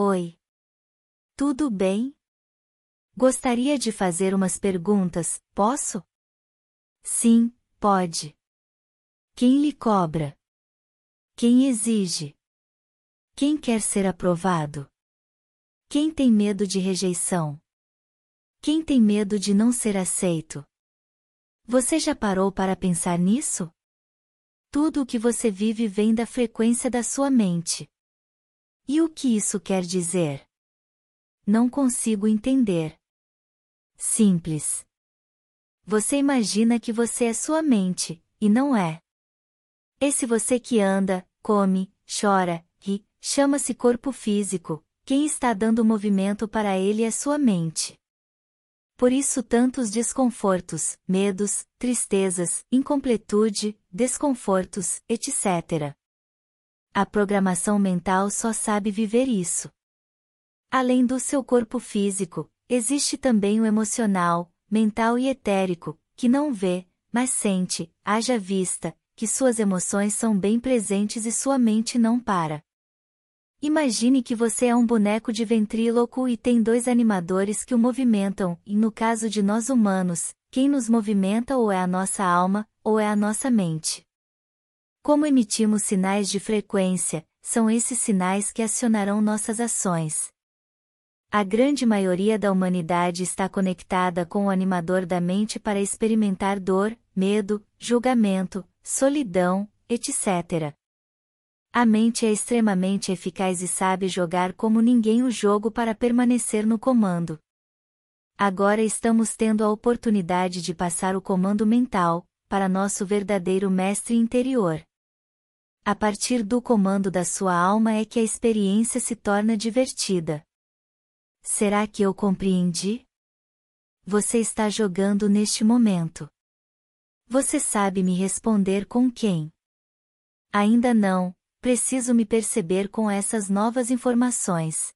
Oi. Tudo bem? Gostaria de fazer umas perguntas, posso? Sim, pode. Quem lhe cobra? Quem exige? Quem quer ser aprovado? Quem tem medo de rejeição? Quem tem medo de não ser aceito? Você já parou para pensar nisso? Tudo o que você vive vem da frequência da sua mente. E o que isso quer dizer? Não consigo entender. Simples. Você imagina que você é sua mente, e não é. Esse você que anda, come, chora, ri, chama-se corpo físico, quem está dando movimento para ele é sua mente. Por isso tantos desconfortos, medos, tristezas, incompletude, desconfortos, etc. A programação mental só sabe viver isso. Além do seu corpo físico, existe também o emocional, mental e etérico, que não vê, mas sente, haja vista, que suas emoções são bem presentes e sua mente não para. Imagine que você é um boneco de ventríloco e tem dois animadores que o movimentam, e no caso de nós humanos, quem nos movimenta ou é a nossa alma, ou é a nossa mente. Como emitimos sinais de frequência, são esses sinais que acionarão nossas ações. A grande maioria da humanidade está conectada com o animador da mente para experimentar dor, medo, julgamento, solidão, etc. A mente é extremamente eficaz e sabe jogar como ninguém o jogo para permanecer no comando. Agora estamos tendo a oportunidade de passar o comando mental, para nosso verdadeiro mestre interior. A partir do comando da sua alma é que a experiência se torna divertida. Será que eu compreendi? Você está jogando neste momento. Você sabe me responder com quem? Ainda não, preciso me perceber com essas novas informações.